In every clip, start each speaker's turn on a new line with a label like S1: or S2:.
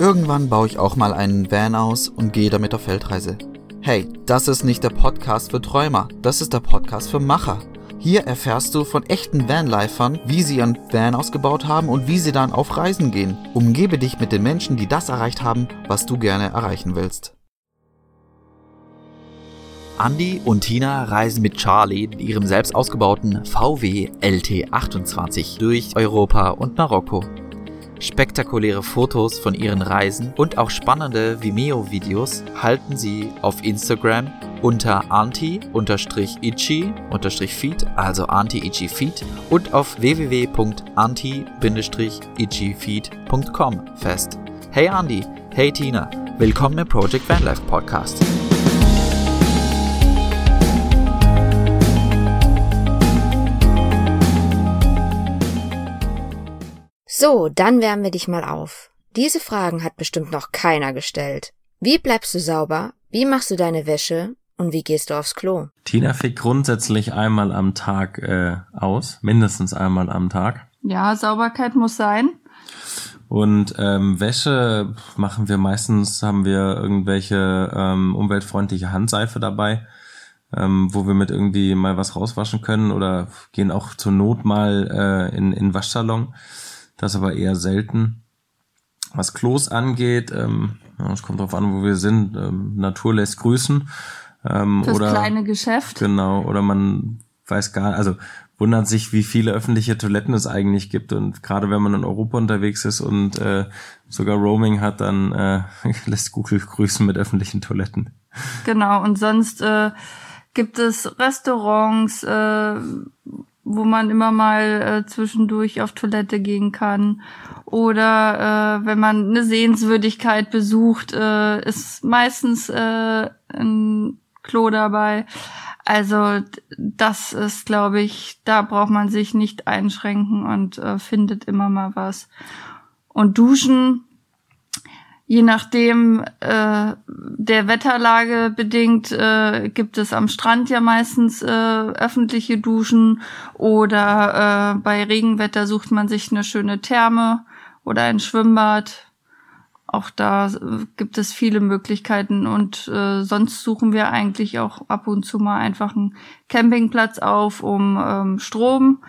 S1: Irgendwann baue ich auch mal einen Van aus und gehe damit auf Feldreise. Hey, das ist nicht der Podcast für Träumer, das ist der Podcast für Macher. Hier erfährst du von echten Vanlifern, wie sie ihren Van ausgebaut haben und wie sie dann auf Reisen gehen. Umgebe dich mit den Menschen, die das erreicht haben, was du gerne erreichen willst. Andy und Tina reisen mit Charlie in ihrem selbst ausgebauten VW LT28 durch Europa und Marokko. Spektakuläre Fotos von ihren Reisen und auch spannende Vimeo-Videos halten sie auf Instagram unter anti-ichi-feed, also anti-ichi-feed und auf www.anti-ichi-feed.com fest. Hey Andy, hey Tina, willkommen im Project Vanlife Podcast.
S2: So, dann wärmen wir dich mal auf. Diese Fragen hat bestimmt noch keiner gestellt. Wie bleibst du sauber? Wie machst du deine Wäsche? Und wie gehst du aufs Klo?
S3: Tina fegt grundsätzlich einmal am Tag äh, aus, mindestens einmal am Tag.
S4: Ja, Sauberkeit muss sein.
S3: Und ähm, Wäsche machen wir meistens, haben wir irgendwelche ähm, umweltfreundliche Handseife dabei, ähm, wo wir mit irgendwie mal was rauswaschen können oder gehen auch zur Not mal äh, in, in Waschsalon. Das aber eher selten. Was Klos angeht, ähm, es kommt drauf an, wo wir sind. Ähm, Natur lässt grüßen.
S4: Ähm, das oder, kleine Geschäft.
S3: Genau, oder man weiß gar, also wundert sich, wie viele öffentliche Toiletten es eigentlich gibt. Und gerade wenn man in Europa unterwegs ist und äh, sogar Roaming hat, dann äh, lässt Google grüßen mit öffentlichen Toiletten.
S4: Genau, und sonst äh, gibt es Restaurants, äh, wo man immer mal äh, zwischendurch auf Toilette gehen kann. Oder äh, wenn man eine Sehenswürdigkeit besucht, äh, ist meistens äh, ein Klo dabei. Also das ist, glaube ich, da braucht man sich nicht einschränken und äh, findet immer mal was. Und duschen je nachdem äh, der Wetterlage bedingt äh, gibt es am Strand ja meistens äh, öffentliche Duschen oder äh, bei Regenwetter sucht man sich eine schöne Therme oder ein Schwimmbad. Auch da äh, gibt es viele Möglichkeiten und äh, sonst suchen wir eigentlich auch ab und zu mal einfach einen Campingplatz auf, um ähm, Strom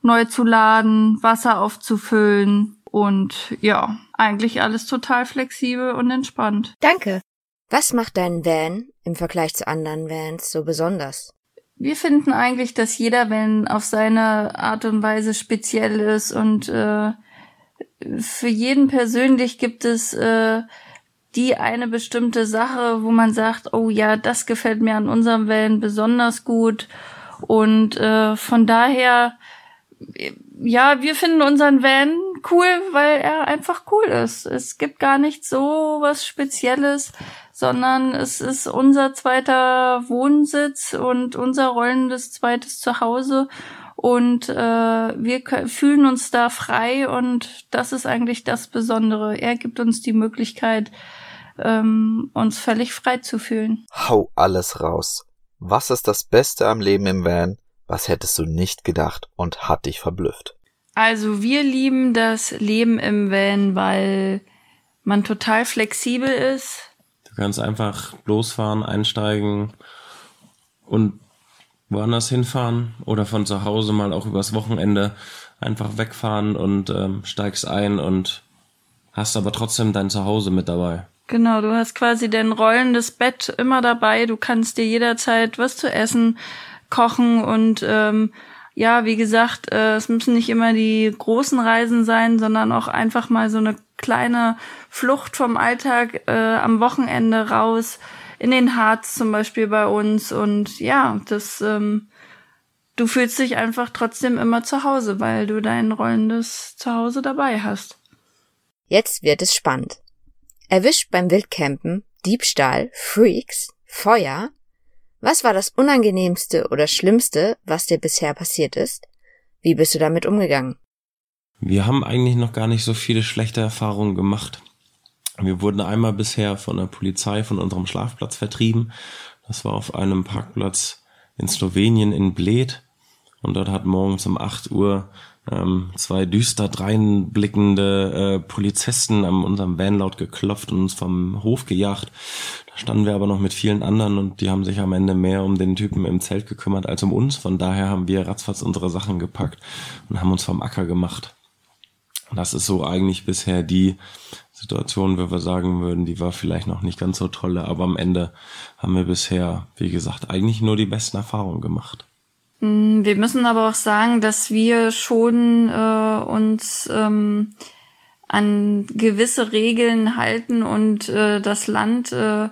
S4: neu zu laden, Wasser aufzufüllen und ja, eigentlich alles total flexibel und entspannt.
S2: Danke. Was macht dein Van im Vergleich zu anderen Vans so besonders?
S4: Wir finden eigentlich, dass jeder Van auf seine Art und Weise speziell ist und äh, für jeden persönlich gibt es äh, die eine bestimmte Sache, wo man sagt, oh ja, das gefällt mir an unserem Van besonders gut und äh, von daher ja, wir finden unseren Van cool, weil er einfach cool ist. Es gibt gar nicht so was Spezielles, sondern es ist unser zweiter Wohnsitz und unser rollendes zweites Zuhause. Und äh, wir fühlen uns da frei und das ist eigentlich das Besondere. Er gibt uns die Möglichkeit, ähm, uns völlig frei zu fühlen.
S1: Hau alles raus. Was ist das Beste am Leben im Van? Was hättest du nicht gedacht und hat dich verblüfft?
S4: Also wir lieben das Leben im Van, weil man total flexibel ist.
S3: Du kannst einfach losfahren, einsteigen und woanders hinfahren oder von zu Hause mal auch übers Wochenende einfach wegfahren und ähm, steigst ein und hast aber trotzdem dein Zuhause mit dabei.
S4: Genau, du hast quasi dein rollendes Bett immer dabei. Du kannst dir jederzeit was zu essen kochen und ähm, ja, wie gesagt, äh, es müssen nicht immer die großen Reisen sein, sondern auch einfach mal so eine kleine Flucht vom Alltag äh, am Wochenende raus in den Harz zum Beispiel bei uns und ja, das ähm, du fühlst dich einfach trotzdem immer zu Hause, weil du dein rollendes Zuhause dabei hast.
S2: Jetzt wird es spannend. Erwischt beim Wildcampen, Diebstahl, Freaks, Feuer, was war das Unangenehmste oder Schlimmste, was dir bisher passiert ist? Wie bist du damit umgegangen?
S3: Wir haben eigentlich noch gar nicht so viele schlechte Erfahrungen gemacht. Wir wurden einmal bisher von der Polizei von unserem Schlafplatz vertrieben. Das war auf einem Parkplatz in Slowenien in Bled. Und dort hat morgens um 8 Uhr ähm, zwei düster dreinblickende äh, Polizisten an unserem Van laut geklopft und uns vom Hof gejagt. Da standen wir aber noch mit vielen anderen und die haben sich am Ende mehr um den Typen im Zelt gekümmert als um uns. Von daher haben wir ratzfatz unsere Sachen gepackt und haben uns vom Acker gemacht. Das ist so eigentlich bisher die Situation, wo wir sagen würden, die war vielleicht noch nicht ganz so tolle, aber am Ende haben wir bisher, wie gesagt, eigentlich nur die besten Erfahrungen gemacht.
S4: Mm, wir müssen aber auch sagen, dass wir schon äh, uns ähm, an gewisse Regeln halten und äh, das Land äh,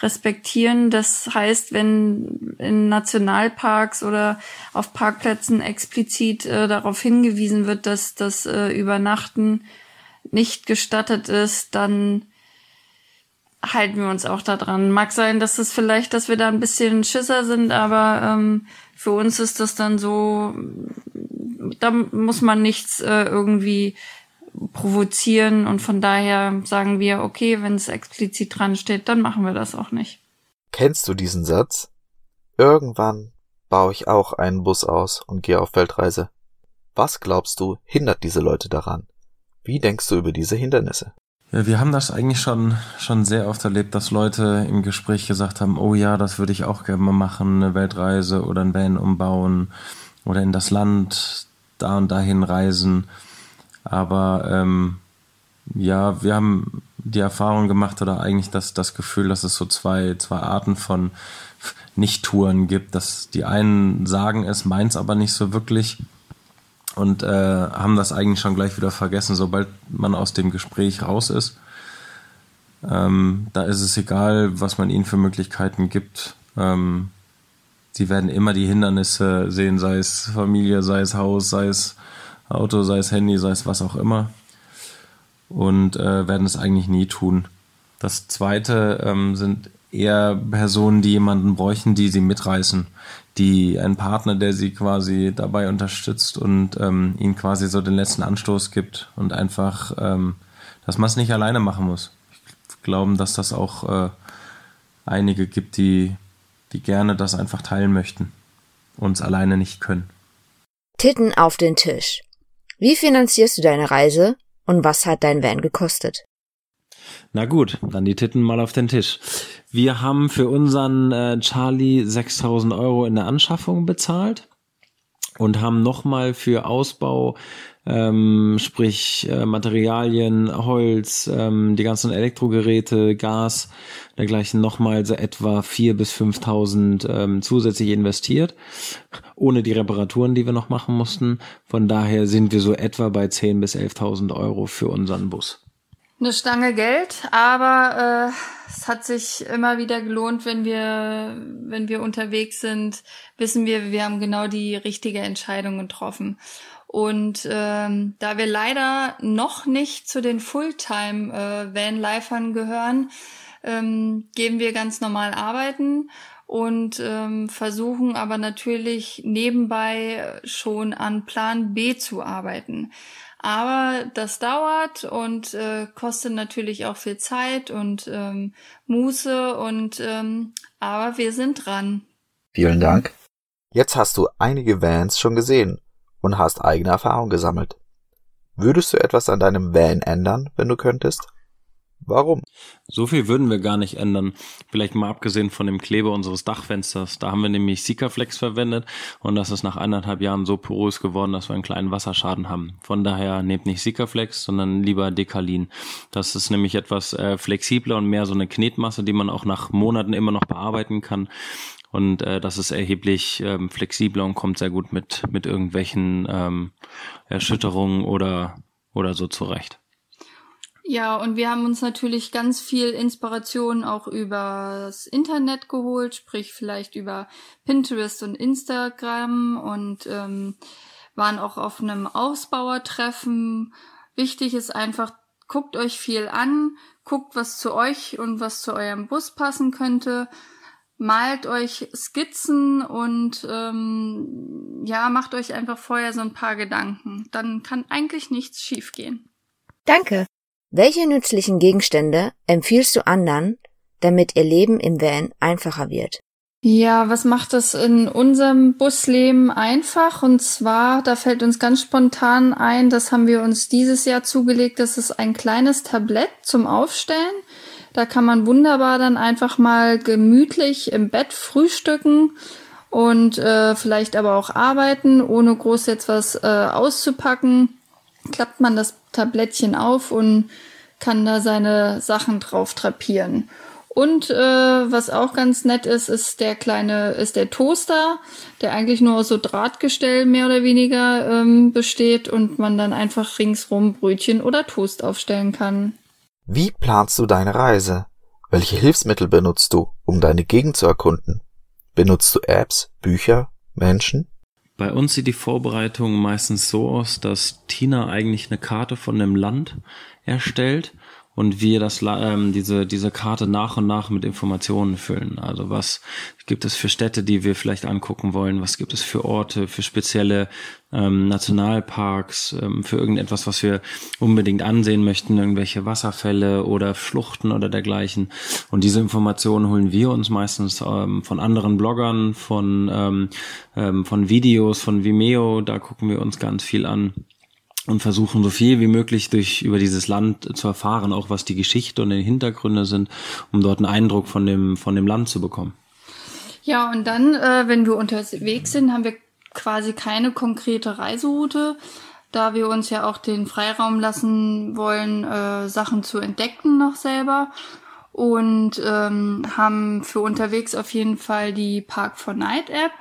S4: respektieren. Das heißt, wenn in Nationalparks oder auf Parkplätzen explizit äh, darauf hingewiesen wird, dass das äh, Übernachten nicht gestattet ist, dann halten wir uns auch daran. Mag sein, dass es vielleicht, dass wir da ein bisschen Schisser sind, aber ähm, für uns ist das dann so, da muss man nichts äh, irgendwie provozieren und von daher sagen wir, okay, wenn es explizit dran steht, dann machen wir das auch nicht.
S1: Kennst du diesen Satz? Irgendwann baue ich auch einen Bus aus und gehe auf Weltreise. Was glaubst du, hindert diese Leute daran? Wie denkst du über diese Hindernisse?
S3: Wir haben das eigentlich schon, schon sehr oft erlebt, dass Leute im Gespräch gesagt haben, oh ja, das würde ich auch gerne mal machen, eine Weltreise oder ein Van umbauen oder in das Land da und dahin reisen. Aber ähm, ja, wir haben die Erfahrung gemacht oder eigentlich das, das Gefühl, dass es so zwei, zwei Arten von Nicht-Touren gibt. Dass die einen sagen es, meins aber nicht so wirklich und äh, haben das eigentlich schon gleich wieder vergessen, sobald man aus dem Gespräch raus ist. Ähm, da ist es egal, was man ihnen für Möglichkeiten gibt. Ähm, sie werden immer die Hindernisse sehen, sei es Familie, sei es Haus, sei es Auto, sei es Handy, sei es was auch immer. Und äh, werden es eigentlich nie tun. Das zweite ähm, sind eher Personen, die jemanden bräuchten, die sie mitreißen, die ein Partner, der sie quasi dabei unterstützt und ähm, ihnen quasi so den letzten Anstoß gibt und einfach, ähm, dass man es nicht alleine machen muss. Ich glaube, dass das auch äh, einige gibt, die, die gerne das einfach teilen möchten und es alleine nicht können.
S2: Titten auf den Tisch. Wie finanzierst du deine Reise und was hat dein Van gekostet?
S3: Na gut, dann die Titten mal auf den Tisch. Wir haben für unseren äh, Charlie 6000 Euro in der Anschaffung bezahlt und haben nochmal für Ausbau, ähm, sprich äh, Materialien, Holz, ähm, die ganzen Elektrogeräte, Gas, dergleichen nochmal so etwa 4.000 bis 5.000 ähm, zusätzlich investiert, ohne die Reparaturen, die wir noch machen mussten. Von daher sind wir so etwa bei 10.000 bis 11.000 Euro für unseren Bus.
S4: Eine Stange Geld, aber äh, es hat sich immer wieder gelohnt, wenn wir, wenn wir unterwegs sind, wissen wir, wir haben genau die richtige Entscheidung getroffen. Und ähm, da wir leider noch nicht zu den Fulltime-Van-Lifern äh, gehören, ähm, gehen wir ganz normal arbeiten und ähm, versuchen aber natürlich nebenbei schon an Plan B zu arbeiten. Aber das dauert und äh, kostet natürlich auch viel Zeit und ähm, Muße und ähm, aber wir sind dran.
S1: Vielen Dank. Jetzt hast du einige Vans schon gesehen und hast eigene Erfahrung gesammelt. Würdest du etwas an deinem Van ändern, wenn du könntest? Warum?
S3: So viel würden wir gar nicht ändern. Vielleicht mal abgesehen von dem Kleber unseres Dachfensters. Da haben wir nämlich Sikaflex verwendet und das ist nach eineinhalb Jahren so porös geworden, dass wir einen kleinen Wasserschaden haben. Von daher nehmt nicht Sikaflex, sondern lieber Dekalin. Das ist nämlich etwas äh, flexibler und mehr so eine Knetmasse, die man auch nach Monaten immer noch bearbeiten kann. Und äh, das ist erheblich ähm, flexibler und kommt sehr gut mit, mit irgendwelchen ähm, Erschütterungen oder, oder so zurecht.
S4: Ja, und wir haben uns natürlich ganz viel Inspiration auch übers Internet geholt, sprich vielleicht über Pinterest und Instagram und ähm, waren auch auf einem Ausbauertreffen. Wichtig ist einfach, guckt euch viel an, guckt, was zu euch und was zu eurem Bus passen könnte, malt euch Skizzen und ähm, ja, macht euch einfach vorher so ein paar Gedanken. Dann kann eigentlich nichts schiefgehen.
S2: Danke. Welche nützlichen Gegenstände empfiehlst du anderen, damit ihr Leben im Van einfacher wird?
S4: Ja, was macht das in unserem Busleben einfach? Und zwar, da fällt uns ganz spontan ein, das haben wir uns dieses Jahr zugelegt, das ist ein kleines Tablett zum Aufstellen. Da kann man wunderbar dann einfach mal gemütlich im Bett frühstücken und äh, vielleicht aber auch arbeiten, ohne groß jetzt was äh, auszupacken. Klappt man das Tablettchen auf und kann da seine Sachen drauf drapieren. Und äh, was auch ganz nett ist, ist der kleine, ist der Toaster, der eigentlich nur aus so Drahtgestell mehr oder weniger ähm, besteht und man dann einfach ringsrum Brötchen oder Toast aufstellen kann.
S1: Wie planst du deine Reise? Welche Hilfsmittel benutzt du, um deine Gegend zu erkunden? Benutzt du Apps, Bücher, Menschen?
S3: Bei uns sieht die Vorbereitung meistens so aus, dass Tina eigentlich eine Karte von dem Land erstellt und wir das ähm, diese diese Karte nach und nach mit Informationen füllen. Also was gibt es für Städte, die wir vielleicht angucken wollen? Was gibt es für Orte, für spezielle ähm, Nationalparks, ähm, für irgendetwas, was wir unbedingt ansehen möchten, irgendwelche Wasserfälle oder Schluchten oder dergleichen. Und diese Informationen holen wir uns meistens ähm, von anderen Bloggern, von ähm, ähm, von Videos, von Vimeo. Da gucken wir uns ganz viel an und versuchen so viel wie möglich durch über dieses Land zu erfahren, auch was die Geschichte und die Hintergründe sind, um dort einen Eindruck von dem von dem Land zu bekommen.
S4: Ja, und dann, äh, wenn wir unterwegs sind, haben wir quasi keine konkrete Reiseroute, da wir uns ja auch den Freiraum lassen wollen, äh, Sachen zu entdecken noch selber und ähm, haben für unterwegs auf jeden Fall die Park for Night App,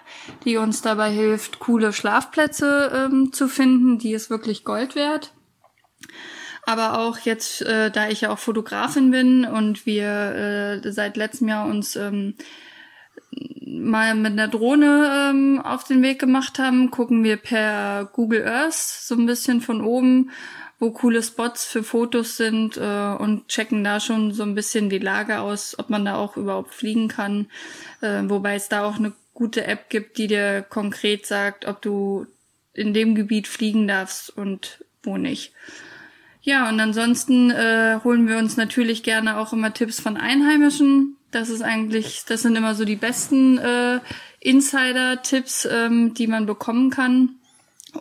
S4: die uns dabei hilft, coole Schlafplätze ähm, zu finden. Die ist wirklich Gold wert. Aber auch jetzt, äh, da ich ja auch Fotografin bin und wir äh, seit letztem Jahr uns ähm, mal mit einer Drohne ähm, auf den Weg gemacht haben, gucken wir per Google Earth so ein bisschen von oben wo coole Spots für Fotos sind äh, und checken da schon so ein bisschen die Lage aus, ob man da auch überhaupt fliegen kann. Äh, wobei es da auch eine gute App gibt, die dir konkret sagt, ob du in dem Gebiet fliegen darfst und wo nicht. Ja, und ansonsten äh, holen wir uns natürlich gerne auch immer Tipps von Einheimischen. Das ist eigentlich, das sind immer so die besten äh, Insider-Tipps, ähm, die man bekommen kann.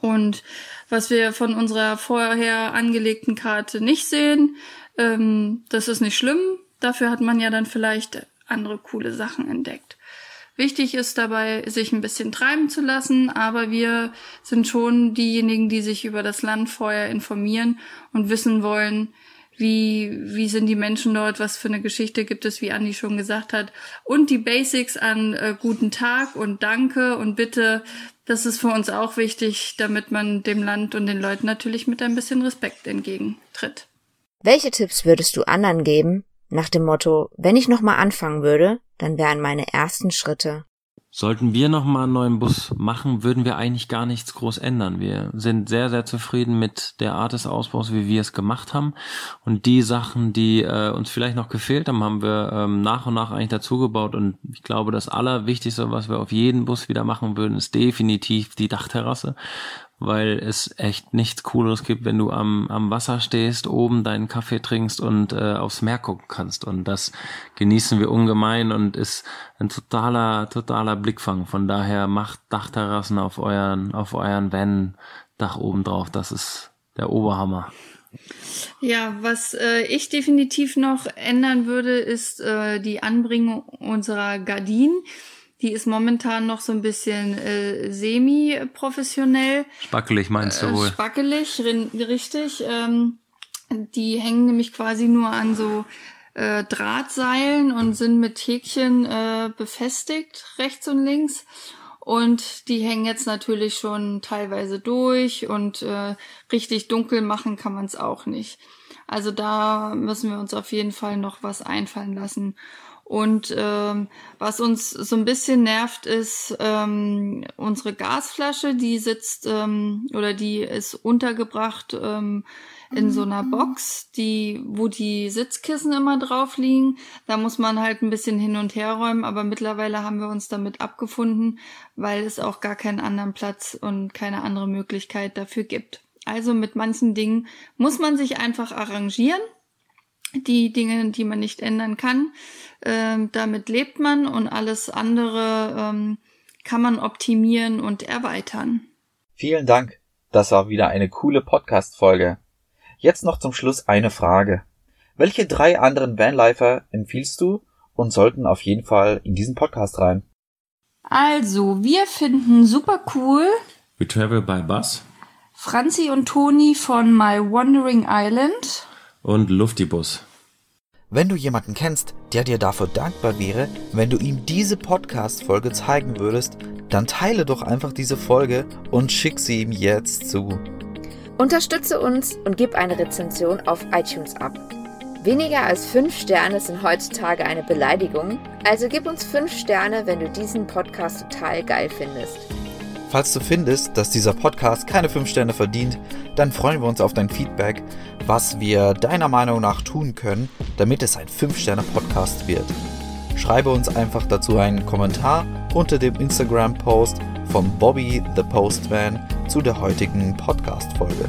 S4: Und was wir von unserer vorher angelegten Karte nicht sehen. Ähm, das ist nicht schlimm. Dafür hat man ja dann vielleicht andere coole Sachen entdeckt. Wichtig ist dabei, sich ein bisschen treiben zu lassen, aber wir sind schon diejenigen, die sich über das Land vorher informieren und wissen wollen, wie, wie sind die Menschen dort, was für eine Geschichte gibt es, wie Andi schon gesagt hat. Und die Basics an äh, guten Tag und Danke und Bitte, das ist für uns auch wichtig, damit man dem Land und den Leuten natürlich mit ein bisschen Respekt entgegentritt.
S2: Welche Tipps würdest du anderen geben, nach dem Motto, wenn ich nochmal anfangen würde, dann wären meine ersten Schritte
S3: Sollten wir nochmal einen neuen Bus machen, würden wir eigentlich gar nichts groß ändern. Wir sind sehr, sehr zufrieden mit der Art des Ausbaus, wie wir es gemacht haben. Und die Sachen, die äh, uns vielleicht noch gefehlt haben, haben wir ähm, nach und nach eigentlich dazugebaut. Und ich glaube, das Allerwichtigste, was wir auf jeden Bus wieder machen würden, ist definitiv die Dachterrasse weil es echt nichts Cooleres gibt, wenn du am, am Wasser stehst, oben deinen Kaffee trinkst und äh, aufs Meer gucken kannst. Und das genießen wir ungemein und ist ein totaler, totaler Blickfang. Von daher macht Dachterrassen auf euren, auf euren Van Dach oben drauf. Das ist der Oberhammer.
S4: Ja, was äh, ich definitiv noch ändern würde, ist äh, die Anbringung unserer Gardinen. Die ist momentan noch so ein bisschen äh, semi-professionell.
S3: Spackelig meinst du wohl?
S4: Äh, spackelig, richtig. Ähm, die hängen nämlich quasi nur an so äh, Drahtseilen und sind mit Häkchen äh, befestigt, rechts und links. Und die hängen jetzt natürlich schon teilweise durch und äh, richtig dunkel machen kann man es auch nicht. Also da müssen wir uns auf jeden Fall noch was einfallen lassen. Und ähm, was uns so ein bisschen nervt, ist ähm, unsere Gasflasche, die sitzt ähm, oder die ist untergebracht ähm, in so einer mhm. Box, die, wo die Sitzkissen immer drauf liegen. Da muss man halt ein bisschen hin und her räumen, aber mittlerweile haben wir uns damit abgefunden, weil es auch gar keinen anderen Platz und keine andere Möglichkeit dafür gibt. Also mit manchen Dingen muss man sich einfach arrangieren die Dinge, die man nicht ändern kann. Ähm, damit lebt man und alles andere ähm, kann man optimieren und erweitern.
S1: Vielen Dank. Das war wieder eine coole Podcast-Folge. Jetzt noch zum Schluss eine Frage. Welche drei anderen Vanlifer empfiehlst du und sollten auf jeden Fall in diesen Podcast rein?
S4: Also, wir finden super cool
S3: We Travel by Bus
S4: Franzi und Toni von My Wandering Island.
S3: Und Luftibus.
S1: Wenn du jemanden kennst, der dir dafür dankbar wäre, wenn du ihm diese Podcast-Folge zeigen würdest, dann teile doch einfach diese Folge und schick sie ihm jetzt zu.
S2: Unterstütze uns und gib eine Rezension auf iTunes ab. Weniger als 5 Sterne sind heutzutage eine Beleidigung, also gib uns 5 Sterne, wenn du diesen Podcast total geil findest.
S1: Falls du findest, dass dieser Podcast keine 5 Sterne verdient, dann freuen wir uns auf dein Feedback, was wir deiner Meinung nach tun können, damit es ein 5-Sterne-Podcast wird. Schreibe uns einfach dazu einen Kommentar unter dem Instagram-Post von Bobby the Postman zu der heutigen Podcast-Folge.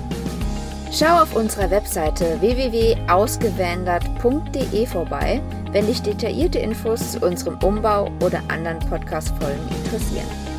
S2: Schau auf unserer Webseite www.ausgewandert.de vorbei, wenn dich detaillierte Infos zu unserem Umbau oder anderen Podcast-Folgen interessieren.